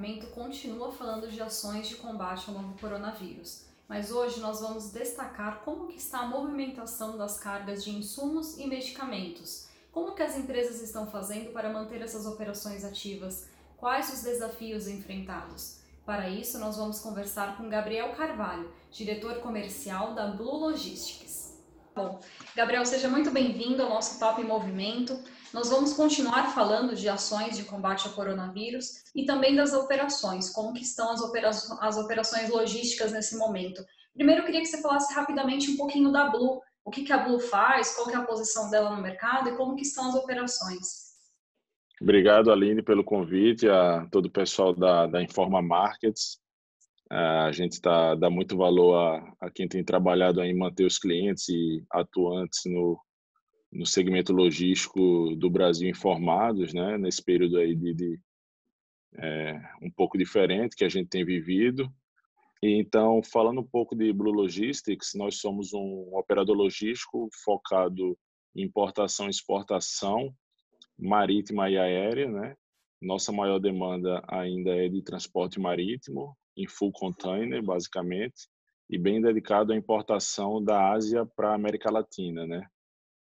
movimento continua falando de ações de combate ao novo coronavírus, mas hoje nós vamos destacar como que está a movimentação das cargas de insumos e medicamentos, como que as empresas estão fazendo para manter essas operações ativas, quais os desafios enfrentados. Para isso, nós vamos conversar com Gabriel Carvalho, diretor comercial da Blue Logistics. Bom, Gabriel, seja muito bem-vindo ao nosso em Movimento. Nós vamos continuar falando de ações de combate ao coronavírus e também das operações, como que estão as, opera as operações logísticas nesse momento. Primeiro, eu queria que você falasse rapidamente um pouquinho da Blue, o que, que a Blue faz, qual que é a posição dela no mercado e como que estão as operações. Obrigado, Aline, pelo convite, a todo o pessoal da, da Informa Markets. A gente tá, dá muito valor a, a quem tem trabalhado em manter os clientes e atuantes no, no segmento logístico do Brasil informados, né, nesse período aí de, de é, um pouco diferente que a gente tem vivido. Então, falando um pouco de Blue Logistics, nós somos um operador logístico focado em importação e exportação marítima e aérea, né? Nossa maior demanda ainda é de transporte marítimo, em full container, basicamente, e bem dedicado à importação da Ásia para a América Latina, né?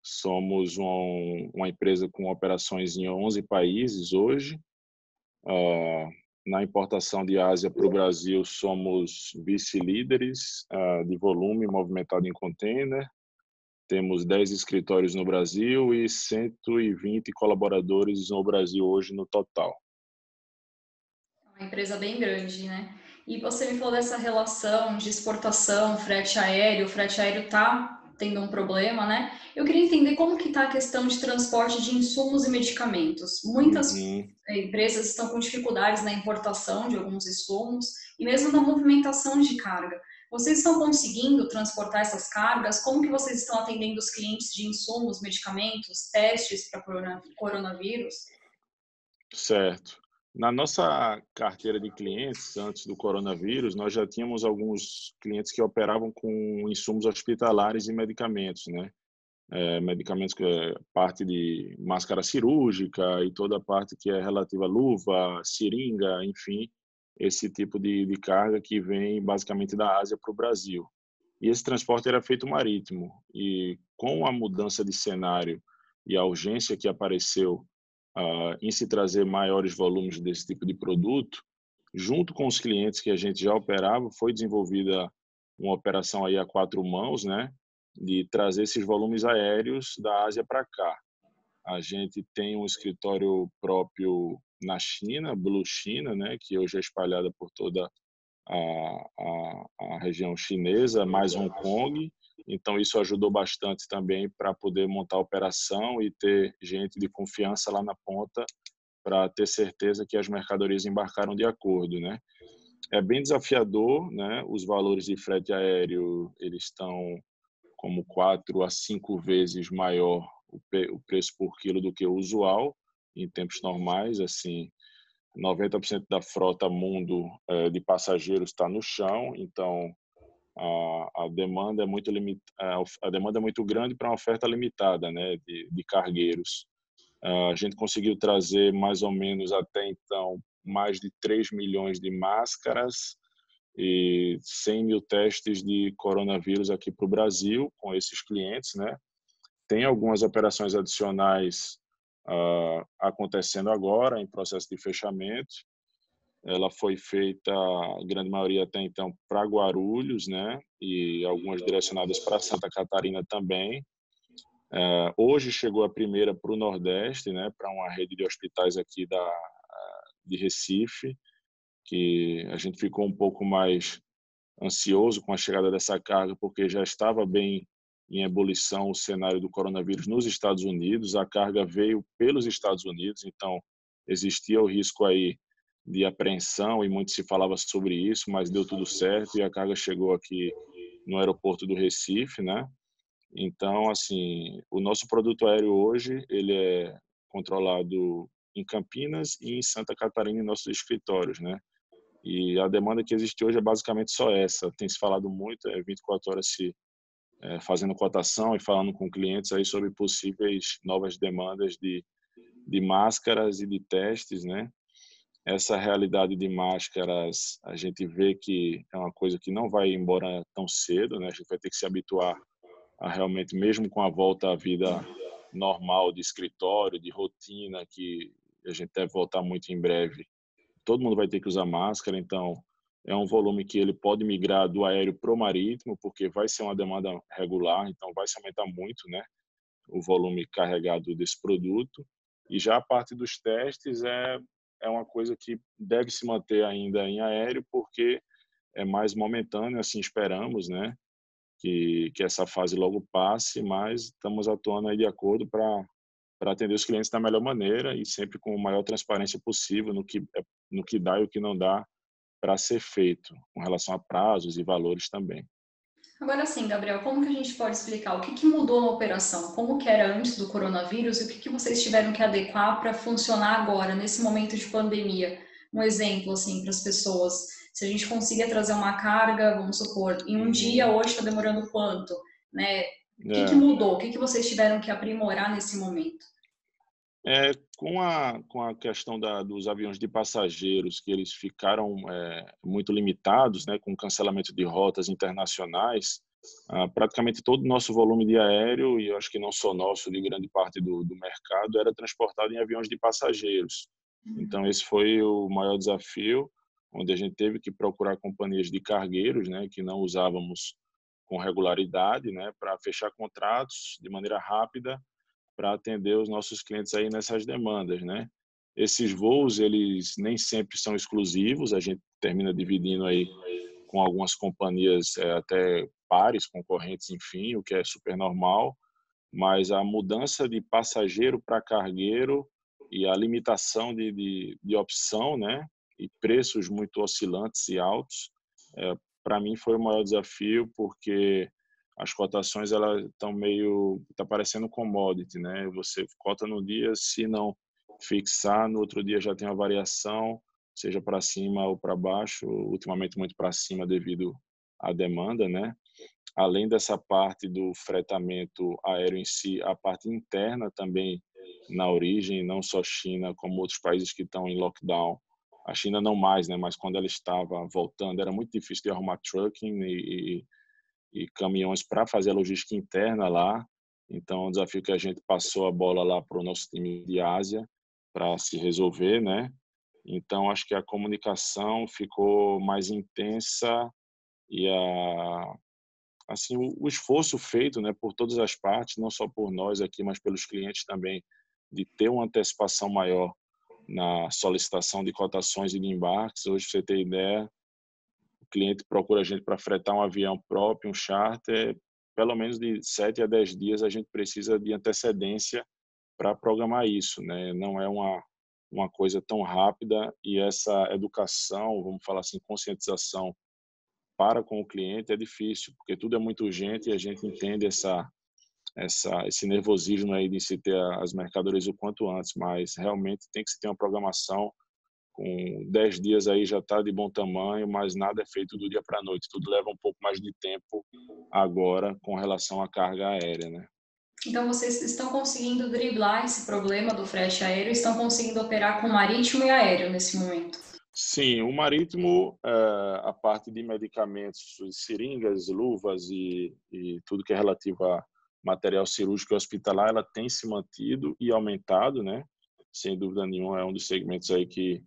Somos um, uma empresa com operações em 11 países hoje. Uh, na importação de Ásia para o Brasil, somos vice-líderes uh, de volume movimentado em container. Temos 10 escritórios no Brasil e 120 colaboradores no Brasil hoje no total. Uma empresa bem grande, né? E você me falou dessa relação de exportação, frete aéreo. O frete aéreo está tendo um problema, né? Eu queria entender como que está a questão de transporte de insumos e medicamentos. Muitas uhum. empresas estão com dificuldades na importação de alguns insumos e mesmo na movimentação de carga. Vocês estão conseguindo transportar essas cargas? Como que vocês estão atendendo os clientes de insumos, medicamentos, testes para coronavírus? Certo. Na nossa carteira de clientes, antes do coronavírus, nós já tínhamos alguns clientes que operavam com insumos hospitalares e medicamentos, né? É, medicamentos que é parte de máscara cirúrgica e toda a parte que é relativa a luva, seringa, enfim, esse tipo de, de carga que vem basicamente da Ásia para o Brasil. E esse transporte era feito marítimo. E com a mudança de cenário e a urgência que apareceu uh, em se trazer maiores volumes desse tipo de produto, junto com os clientes que a gente já operava, foi desenvolvida uma operação aí a quatro mãos, né, de trazer esses volumes aéreos da Ásia para cá. A gente tem um escritório próprio na China, Blue China, né, que hoje é espalhada por toda a, a, a região chinesa, mais Hong Kong, então, isso ajudou bastante também para poder montar a operação e ter gente de confiança lá na ponta para ter certeza que as mercadorias embarcaram de acordo, né? É bem desafiador, né? Os valores de frete aéreo, eles estão como quatro a cinco vezes maior o preço por quilo do que o usual em tempos normais, assim, 90% da frota mundo eh, de passageiros está no chão, então a, a demanda é muito limit, a demanda é muito grande para uma oferta limitada, né, de, de cargueiros. A gente conseguiu trazer mais ou menos até então mais de 3 milhões de máscaras e 100 mil testes de coronavírus aqui para o Brasil com esses clientes, né? Tem algumas operações adicionais uh, acontecendo agora em processo de fechamento ela foi feita, a grande maioria até então, para Guarulhos, né? E algumas direcionadas para Santa Catarina também. É, hoje chegou a primeira para o Nordeste, né? Para uma rede de hospitais aqui da, de Recife, que a gente ficou um pouco mais ansioso com a chegada dessa carga, porque já estava bem em ebulição o cenário do coronavírus nos Estados Unidos. A carga veio pelos Estados Unidos, então existia o risco aí de apreensão e muito se falava sobre isso, mas deu tudo certo e a carga chegou aqui no aeroporto do Recife, né? Então, assim, o nosso produto aéreo hoje, ele é controlado em Campinas e em Santa Catarina em nossos escritórios, né? E a demanda que existe hoje é basicamente só essa. Tem se falado muito, é 24 horas se é, fazendo cotação e falando com clientes aí sobre possíveis novas demandas de, de máscaras e de testes, né? Essa realidade de máscaras, a gente vê que é uma coisa que não vai embora tão cedo, né? A gente vai ter que se habituar a realmente, mesmo com a volta à vida normal de escritório, de rotina, que a gente deve voltar muito em breve, todo mundo vai ter que usar máscara, então é um volume que ele pode migrar do aéreo para o marítimo, porque vai ser uma demanda regular, então vai se aumentar muito, né, o volume carregado desse produto. E já a parte dos testes é é uma coisa que deve se manter ainda em aéreo, porque é mais momentâneo, assim esperamos, né, que que essa fase logo passe, mas estamos atuando aí de acordo para para atender os clientes da melhor maneira e sempre com a maior transparência possível no que é, no que dá e o que não dá para ser feito, com relação a prazos e valores também. Agora sim, Gabriel, como que a gente pode explicar o que, que mudou na operação? Como que era antes do coronavírus e o que, que vocês tiveram que adequar para funcionar agora, nesse momento de pandemia? Um exemplo, assim, para as pessoas. Se a gente conseguia trazer uma carga, vamos supor, em um dia, hoje está demorando quanto? Né? O que, é. que mudou? O que, que vocês tiveram que aprimorar nesse momento? É, com, a, com a questão da, dos aviões de passageiros, que eles ficaram é, muito limitados, né, com cancelamento de rotas internacionais, ah, praticamente todo o nosso volume de aéreo, e eu acho que não só nosso, de grande parte do, do mercado, era transportado em aviões de passageiros. Então, esse foi o maior desafio, onde a gente teve que procurar companhias de cargueiros, né, que não usávamos com regularidade, né, para fechar contratos de maneira rápida para atender os nossos clientes aí nessas demandas, né? Esses voos, eles nem sempre são exclusivos, a gente termina dividindo aí com algumas companhias é, até pares, concorrentes, enfim, o que é super normal, mas a mudança de passageiro para cargueiro e a limitação de, de, de, opção, né, e preços muito oscilantes e altos, é, para mim foi o maior desafio, porque as cotações elas estão meio tá parecendo commodity, né? Você cota no dia, se não fixar, no outro dia já tem uma variação, seja para cima ou para baixo, ultimamente muito para cima devido à demanda, né? Além dessa parte do fretamento aéreo em si, a parte interna também na origem, não só China, como outros países que estão em lockdown. A China não mais, né? Mas quando ela estava voltando, era muito difícil de arrumar trucking e, e e caminhões para fazer a logística interna lá. Então, é um desafio que a gente passou a bola lá para o nosso time de Ásia para se resolver, né? Então, acho que a comunicação ficou mais intensa e a assim o, o esforço feito, né, por todas as partes, não só por nós aqui, mas pelos clientes também, de ter uma antecipação maior na solicitação de cotações e de embarques. Hoje, para você ter ideia, o cliente procura a gente para fretar um avião próprio, um charter, pelo menos de 7 a 10 dias a gente precisa de antecedência para programar isso, né? Não é uma uma coisa tão rápida e essa educação, vamos falar assim, conscientização para com o cliente é difícil, porque tudo é muito urgente e a gente entende essa essa esse nervosismo aí de se ter as mercadorias o quanto antes, mas realmente tem que se ter uma programação com 10 dias aí já está de bom tamanho, mas nada é feito do dia para a noite. Tudo leva um pouco mais de tempo agora com relação à carga aérea, né? Então vocês estão conseguindo driblar esse problema do frete aéreo, estão conseguindo operar com marítimo e aéreo nesse momento? Sim, o marítimo, é, a parte de medicamentos, seringas, luvas e, e tudo que é relativo a material cirúrgico e hospitalar, ela tem se mantido e aumentado, né? Sem dúvida nenhuma, é um dos segmentos aí que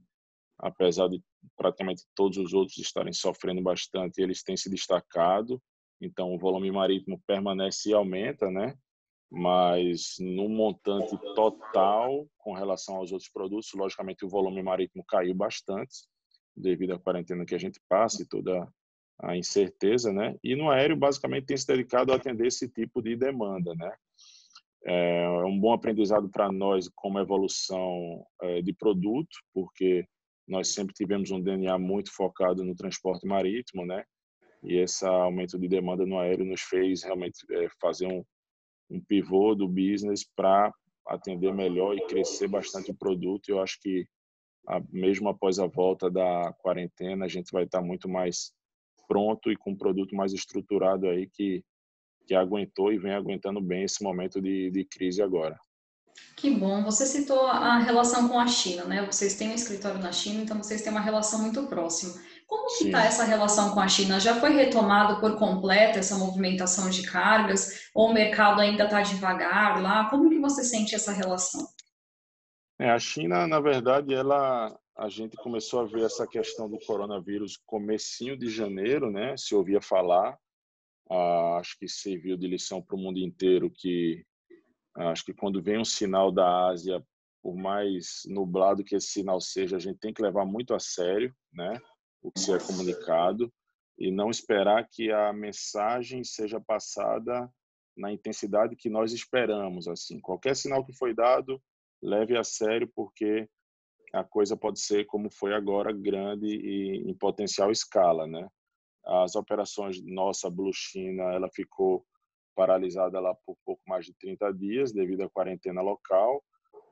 apesar de praticamente todos os outros estarem sofrendo bastante, eles têm se destacado. Então, o volume marítimo permanece e aumenta, né? Mas no montante total, com relação aos outros produtos, logicamente o volume marítimo caiu bastante devido à quarentena que a gente passa e toda a incerteza, né? E no aéreo, basicamente, tem se dedicado a atender esse tipo de demanda, né? É um bom aprendizado para nós como evolução é, de produto, porque nós sempre tivemos um DNA muito focado no transporte marítimo, né? E esse aumento de demanda no aéreo nos fez realmente é, fazer um, um pivô do business para atender melhor e crescer bastante o produto. Eu acho que mesmo após a volta da quarentena, a gente vai estar muito mais pronto e com um produto mais estruturado aí que, que aguentou e vem aguentando bem esse momento de, de crise agora. Que bom. Você citou a relação com a China, né? Vocês têm um escritório na China, então vocês têm uma relação muito próxima. Como que está essa relação com a China? Já foi retomado por completo essa movimentação de cargas? Ou o mercado ainda está devagar lá? Como que você sente essa relação? É, a China, na verdade, ela a gente começou a ver essa questão do coronavírus comecinho de janeiro, né? Se ouvia falar, ah, acho que serviu de lição para o mundo inteiro que acho que quando vem um sinal da Ásia, por mais nublado que esse sinal seja, a gente tem que levar muito a sério, né? O que se é comunicado e não esperar que a mensagem seja passada na intensidade que nós esperamos. Assim, qualquer sinal que foi dado leve a sério, porque a coisa pode ser, como foi agora, grande e em potencial escala, né? As operações nossa Blue China, ela ficou paralisada lá por pouco mais de 30 dias devido à quarentena local.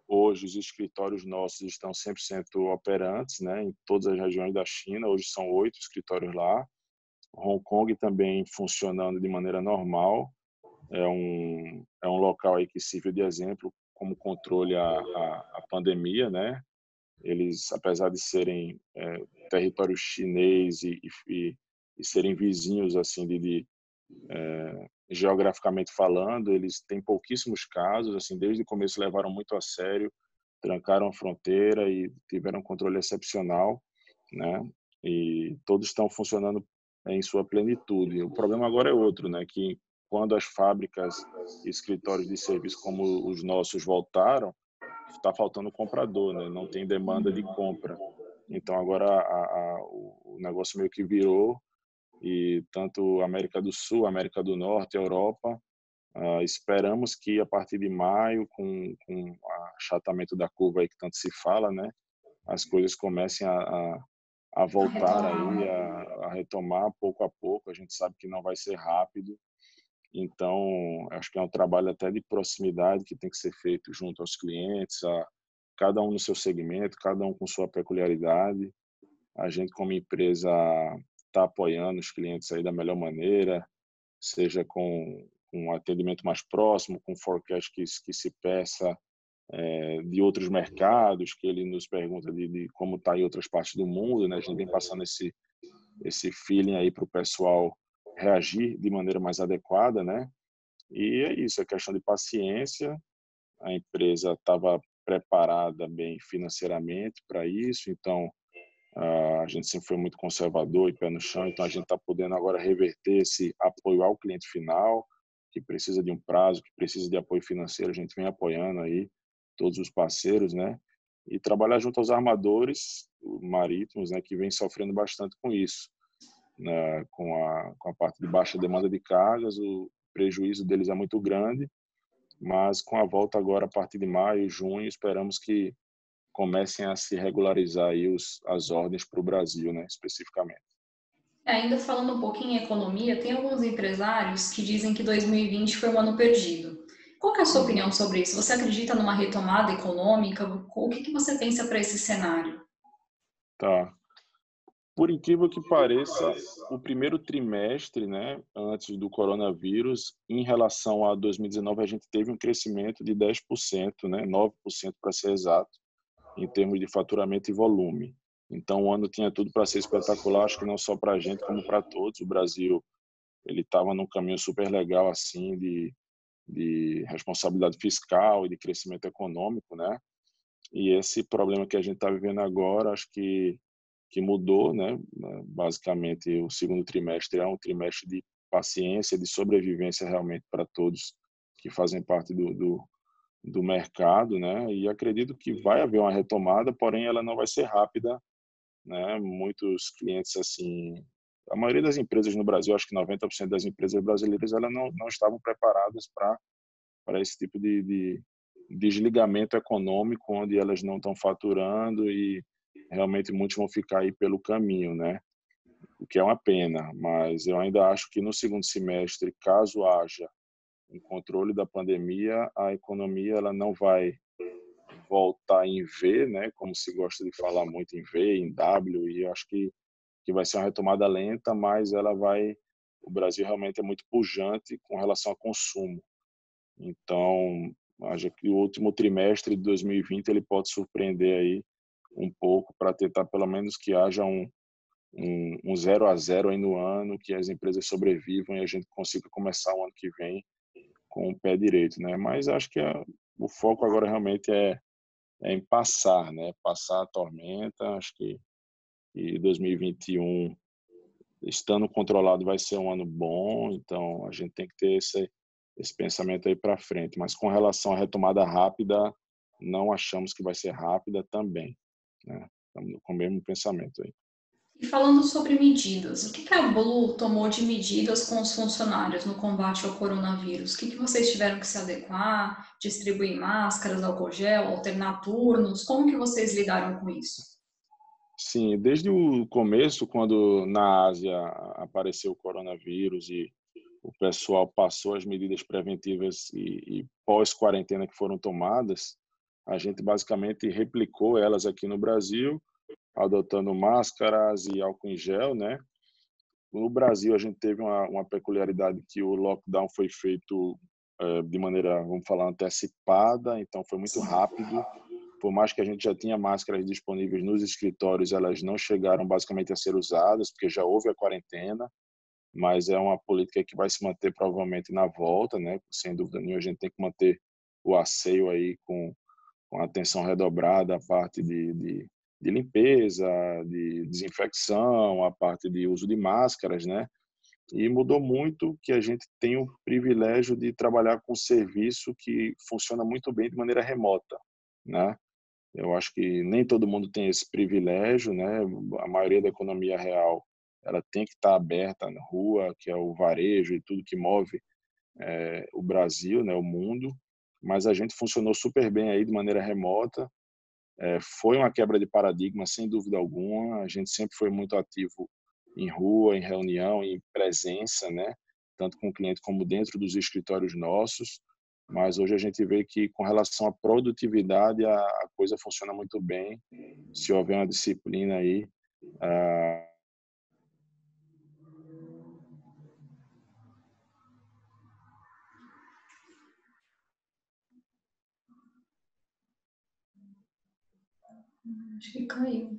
Hoje os escritórios nossos estão 100% operantes, né, em todas as regiões da China. Hoje são oito escritórios lá. Hong Kong também funcionando de maneira normal. É um é um local aí que sirve de exemplo como controle à, à, pandemia, né? Eles, apesar de serem é, território chinês e, e, e, serem vizinhos assim de, de é, geograficamente falando, eles têm pouquíssimos casos, assim, desde o começo levaram muito a sério, trancaram a fronteira e tiveram um controle excepcional, né? E todos estão funcionando em sua plenitude. O problema agora é outro, né? Que quando as fábricas e escritórios de serviço como os nossos voltaram, está faltando comprador, né? não tem demanda de compra. Então agora a, a, o negócio meio que virou e tanto América do Sul, América do Norte, Europa, uh, esperamos que a partir de maio, com, com o achatamento da curva aí que tanto se fala, né, as coisas comecem a, a, a voltar a aí, a, a retomar pouco a pouco. A gente sabe que não vai ser rápido, então, acho que é um trabalho até de proximidade que tem que ser feito junto aos clientes, a, cada um no seu segmento, cada um com sua peculiaridade. A gente, como empresa, está apoiando os clientes aí da melhor maneira, seja com, com um atendimento mais próximo, com forecast que, que se peça é, de outros mercados, que ele nos pergunta de, de como está em outras partes do mundo. Né? A gente vem passando esse, esse feeling aí para o pessoal reagir de maneira mais adequada, né? E é isso, é questão de paciência. A empresa estava preparada bem financeiramente para isso, então a gente sempre foi muito conservador e pé no chão, então a gente está podendo agora reverter esse apoio ao cliente final, que precisa de um prazo, que precisa de apoio financeiro, a gente vem apoiando aí todos os parceiros, né? E trabalhar junto aos armadores marítimos, né, que vem sofrendo bastante com isso né, com, a, com a parte de baixa demanda de cargas, o prejuízo deles é muito grande, mas com a volta agora a partir de maio, junho, esperamos que comecem a se regularizar aí os, as ordens para o Brasil, né, especificamente. É, ainda falando um pouquinho em economia, tem alguns empresários que dizem que 2020 foi um ano perdido. Qual é a sua opinião sobre isso? Você acredita numa retomada econômica? O que, que você pensa para esse cenário? Tá. Por incrível que pareça, o primeiro trimestre, né, antes do coronavírus, em relação a 2019, a gente teve um crescimento de 10%, né, 9% para ser exato, em termos de faturamento e volume. Então, o ano tinha tudo para ser espetacular, acho que não só para a gente, como para todos. O Brasil ele estava num caminho super legal assim de, de responsabilidade fiscal e de crescimento econômico, né? E esse problema que a gente está vivendo agora, acho que que mudou, né? Basicamente, o segundo trimestre é um trimestre de paciência, de sobrevivência realmente para todos que fazem parte do, do, do, mercado, né? E acredito que vai haver uma retomada, porém ela não vai ser rápida, né? Muitos clientes assim, a maioria das empresas no Brasil, acho que 90% das empresas brasileiras, elas não, não estavam preparadas para para esse tipo de, de desligamento econômico, onde elas não estão faturando e realmente muitos vão ficar aí pelo caminho, né? O que é uma pena, mas eu ainda acho que no segundo semestre, caso haja um controle da pandemia, a economia ela não vai voltar em V, né, como se gosta de falar muito em V, em W, e acho que que vai ser uma retomada lenta, mas ela vai o Brasil realmente é muito pujante com relação ao consumo. Então, acho que o último trimestre de 2020 ele pode surpreender aí um pouco para tentar pelo menos que haja um, um, um zero a zero aí no ano, que as empresas sobrevivam e a gente consiga começar o ano que vem com o pé direito, né? Mas acho que a, o foco agora realmente é, é em passar, né? Passar a tormenta. Acho que e 2021 estando controlado vai ser um ano bom, então a gente tem que ter esse, esse pensamento aí para frente. Mas com relação à retomada rápida, não achamos que vai ser rápida também. Né? Estamos com o mesmo pensamento aí. E falando sobre medidas, o que a Blue tomou de medidas com os funcionários no combate ao coronavírus? O que, vocês tiveram que se adequar? Distribuir máscaras, álcool gel, alternar turnos? Como que vocês lidaram com isso? Sim, desde o começo, quando na Ásia apareceu o coronavírus e o pessoal passou as medidas preventivas e, e pós-quarentena que foram tomadas, a gente basicamente replicou elas aqui no Brasil, adotando máscaras e álcool em gel, né? No Brasil, a gente teve uma, uma peculiaridade que o lockdown foi feito é, de maneira, vamos falar, antecipada, então foi muito rápido por mais que a gente já tinha máscaras disponíveis nos escritórios, elas não chegaram basicamente a ser usadas, porque já houve a quarentena, mas é uma política que vai se manter provavelmente na volta, né? Sem dúvida nenhuma, a gente tem que manter o asseio aí com, com atenção redobrada, a parte de, de, de limpeza, de desinfecção, a parte de uso de máscaras, né? E mudou muito que a gente tem o privilégio de trabalhar com um serviço que funciona muito bem de maneira remota, né? Eu acho que nem todo mundo tem esse privilégio, né? A maioria da economia real ela tem que estar aberta na rua, que é o varejo e tudo que move é, o Brasil, né? O mundo. Mas a gente funcionou super bem aí de maneira remota. É, foi uma quebra de paradigma, sem dúvida alguma. A gente sempre foi muito ativo em rua, em reunião, em presença, né? Tanto com o cliente como dentro dos escritórios nossos mas hoje a gente vê que com relação à produtividade a, a coisa funciona muito bem se houver uma disciplina aí uh... acho que caiu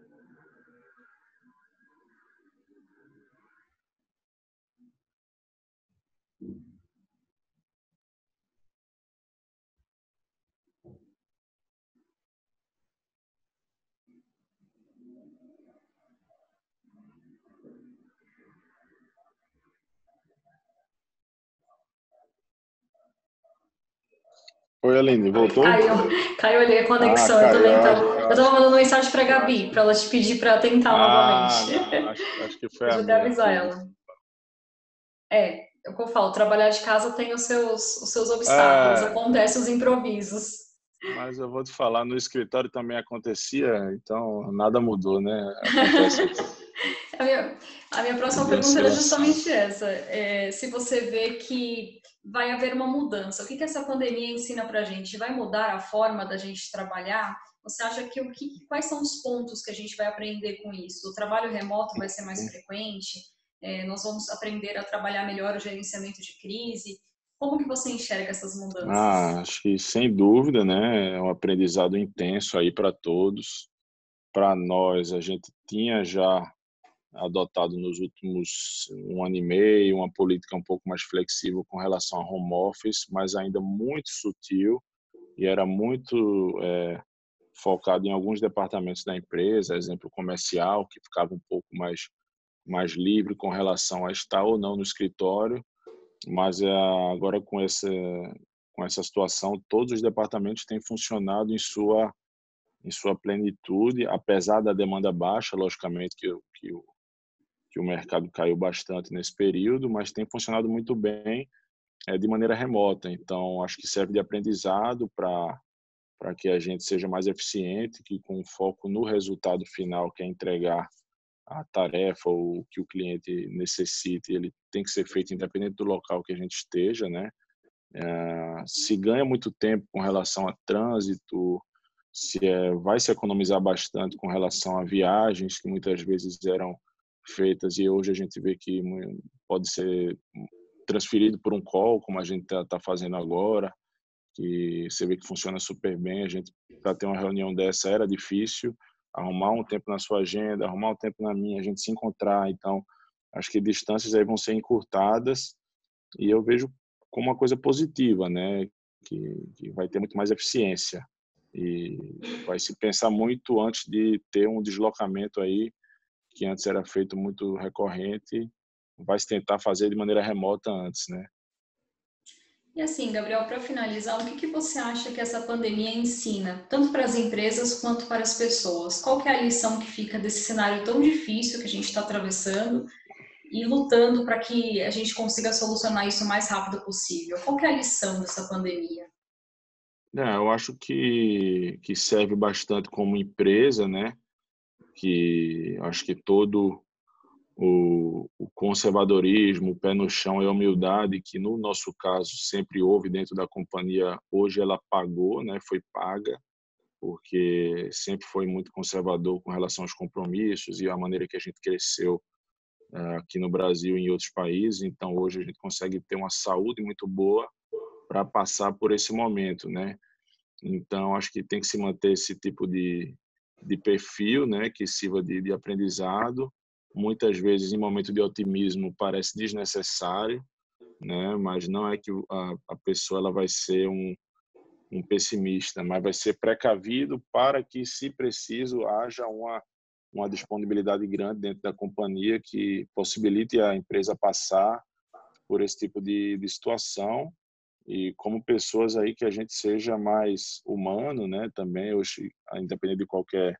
Oi, Aline, voltou? Caiu, caiu ali a conexão. Ah, eu também então. Eu estava mandando mensagem para a Gabi, para ela te pedir para tentar ah, novamente. Não, acho, acho, que foi a minha. avisar ela. É, é, o que eu falo, trabalhar de casa tem os seus, os seus obstáculos, é... acontecem os improvisos. Mas eu vou te falar, no escritório também acontecia, então nada mudou, né? A, minha, a minha próxima pergunta era justamente essa. É, se você vê que vai haver uma mudança. O que, que essa pandemia ensina para a gente? Vai mudar a forma da gente trabalhar? Você acha que o que, quais são os pontos que a gente vai aprender com isso? O trabalho remoto vai ser mais frequente? É, nós vamos aprender a trabalhar melhor o gerenciamento de crise? Como que você enxerga essas mudanças? Ah, acho que sem dúvida, né? É um aprendizado intenso aí para todos. Para nós, a gente tinha já adotado nos últimos um ano e meio uma política um pouco mais flexível com relação a home office, mas ainda muito sutil e era muito é, focado em alguns departamentos da empresa, exemplo comercial, que ficava um pouco mais mais livre com relação a estar ou não no escritório, mas é, agora com essa com essa situação, todos os departamentos têm funcionado em sua em sua plenitude, apesar da demanda baixa, logicamente que, que o que o mercado caiu bastante nesse período, mas tem funcionado muito bem é, de maneira remota. Então, acho que serve de aprendizado para que a gente seja mais eficiente, que com foco no resultado final, que é entregar a tarefa ou o que o cliente necessite, ele tem que ser feito independente do local que a gente esteja, né? É, se ganha muito tempo com relação a trânsito, se é, vai se economizar bastante com relação a viagens que muitas vezes eram feitas e hoje a gente vê que pode ser transferido por um call, como a gente está tá fazendo agora, que você vê que funciona super bem. A gente, para ter uma reunião dessa, era difícil arrumar um tempo na sua agenda, arrumar um tempo na minha, a gente se encontrar. Então, acho que distâncias aí vão ser encurtadas e eu vejo como uma coisa positiva, né? Que, que vai ter muito mais eficiência e vai se pensar muito antes de ter um deslocamento aí que antes era feito muito recorrente, vai se tentar fazer de maneira remota antes, né? E assim, Gabriel, para finalizar, o que, que você acha que essa pandemia ensina, tanto para as empresas quanto para as pessoas? Qual que é a lição que fica desse cenário tão difícil que a gente está atravessando e lutando para que a gente consiga solucionar isso o mais rápido possível? Qual que é a lição dessa pandemia? Eu acho que, que serve bastante como empresa, né? Que acho que todo o, o, conservadorismo, o pé no chão e a humildade que no nosso caso sempre houve dentro da companhia, hoje ela pagou, né, foi paga, porque sempre foi muito conservador com relação aos compromissos e a maneira que a gente cresceu uh, aqui no Brasil e em outros países. Então hoje a gente consegue ter uma saúde muito boa para passar por esse momento, né? Então acho que tem que se manter esse tipo de de perfil, né, que sirva de, de aprendizado. Muitas vezes, em momento de otimismo, parece desnecessário, né, mas não é que a, a pessoa ela vai ser um, um pessimista, mas vai ser precavido para que, se preciso, haja uma uma disponibilidade grande dentro da companhia que possibilite a empresa passar por esse tipo de, de situação e como pessoas aí que a gente seja mais humano, né? Também hoje, independente de qualquer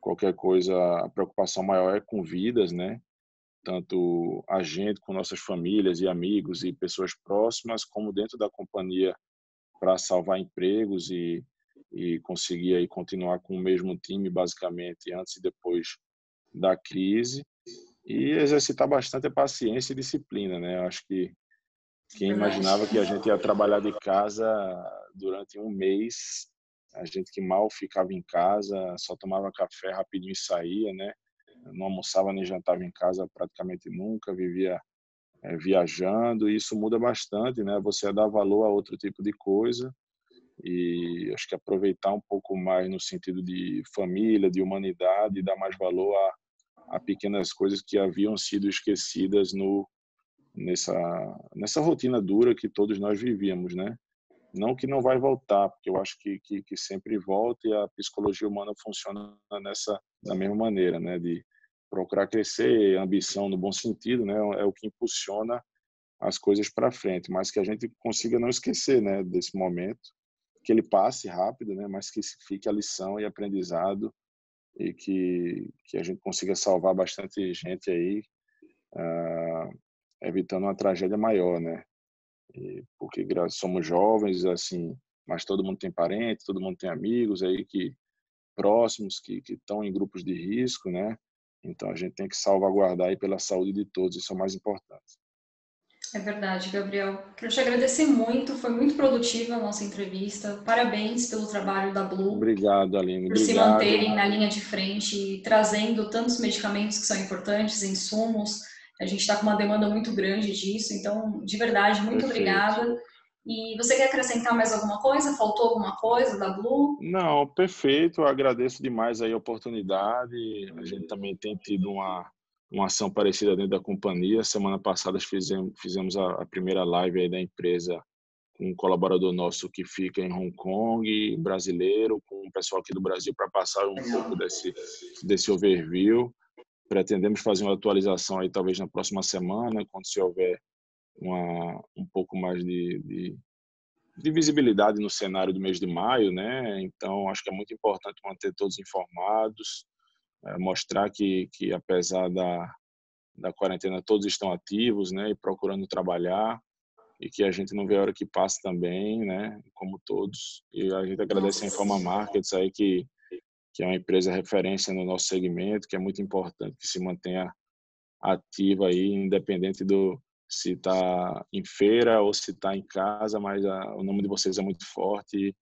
qualquer coisa, a preocupação maior é com vidas, né? Tanto a gente com nossas famílias e amigos e pessoas próximas, como dentro da companhia para salvar empregos e e conseguir aí continuar com o mesmo time basicamente antes e depois da crise e exercitar bastante a paciência e disciplina, né? Acho que quem imaginava que a gente ia trabalhar de casa durante um mês, a gente que mal ficava em casa, só tomava café rapidinho e saía, né? Não almoçava nem jantava em casa praticamente nunca, vivia é, viajando, e isso muda bastante, né? Você dá valor a outro tipo de coisa e acho que aproveitar um pouco mais no sentido de família, de humanidade, dar mais valor a, a pequenas coisas que haviam sido esquecidas no nessa nessa rotina dura que todos nós vivíamos, né? Não que não vai voltar, porque eu acho que, que, que sempre volta e a psicologia humana funciona nessa da mesma maneira, né? De procurar crescer, ambição no bom sentido, né? É o que impulsiona as coisas para frente, mas que a gente consiga não esquecer, né? Desse momento, que ele passe rápido, né? Mas que fique a lição e aprendizado e que que a gente consiga salvar bastante gente aí. Uh, evitando uma tragédia maior, né? E porque somos jovens, assim, mas todo mundo tem parente, todo mundo tem amigos aí que próximos que estão em grupos de risco, né? Então a gente tem que salvaguardar aí pela saúde de todos, isso é o mais importante. É verdade, Gabriel. Quero te agradecer muito, foi muito produtiva a nossa entrevista. Parabéns pelo trabalho da Blue. Obrigado, Aline. Por Obrigado. se manterem na linha de frente trazendo tantos medicamentos que são importantes, insumos. A gente está com uma demanda muito grande disso, então, de verdade, muito Perfeito. obrigada. E você quer acrescentar mais alguma coisa? Faltou alguma coisa da Blue? Não, perfeito. Eu agradeço demais aí a oportunidade. A gente também tem tido uma uma ação parecida dentro da companhia. Semana passada fizemos, fizemos a, a, primeira live aí da empresa com um colaborador nosso que fica em Hong Kong, brasileiro, com o pessoal aqui do Brasil para passar um pouco desse, desse overview. Pretendemos fazer uma atualização aí talvez na próxima semana, quando se houver uma, um pouco mais de, de, de visibilidade no cenário do mês de maio, né? Então, acho que é muito importante manter todos informados, é, mostrar que, que apesar da, da quarentena todos estão ativos, né, e procurando trabalhar e que a gente não vê a hora que passa também, né, como todos. E a gente agradece a Informa Markets aí que que é uma empresa referência no nosso segmento, que é muito importante que se mantenha ativa aí, independente do se está em feira ou se está em casa, mas a, o nome de vocês é muito forte e,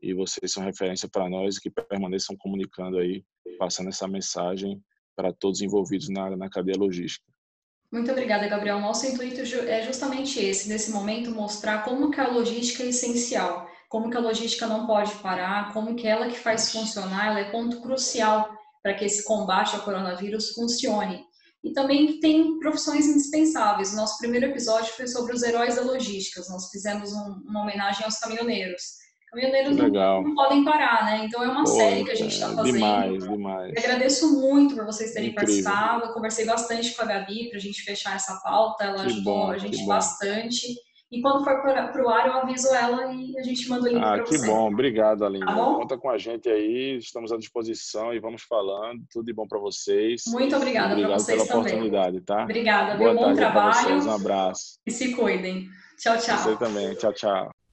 e vocês são referência para nós que permaneçam comunicando aí passando essa mensagem para todos envolvidos na, na cadeia logística. Muito obrigada, Gabriel. Nosso intuito é justamente esse, nesse momento, mostrar como que a logística é essencial, como que a logística não pode parar, como que ela que faz funcionar, ela é ponto crucial para que esse combate ao coronavírus funcione. E também tem profissões indispensáveis. Nosso primeiro episódio foi sobre os heróis da logística. Nós fizemos um, uma homenagem aos caminhoneiros caminhoneiros não, não, podem parar, né? Então é uma Pô, série que a gente está fazendo. Demais, demais. Eu agradeço muito por vocês terem Incrível. participado. Eu conversei bastante com a Gabi para a gente fechar essa pauta. Ela que ajudou bom, a gente bastante. E quando for para o ar, eu aviso ela e a gente manda o link ah, para você. Ah, que bom. Obrigado, Aline. Tá Conta com a gente aí. Estamos à disposição e vamos falando. Tudo de bom para vocês. Muito obrigada para vocês pela também. oportunidade, tá? Obrigada. Boa Bom trabalho. Um abraço. E se cuidem. Tchau, tchau. Você também. Tchau, tchau.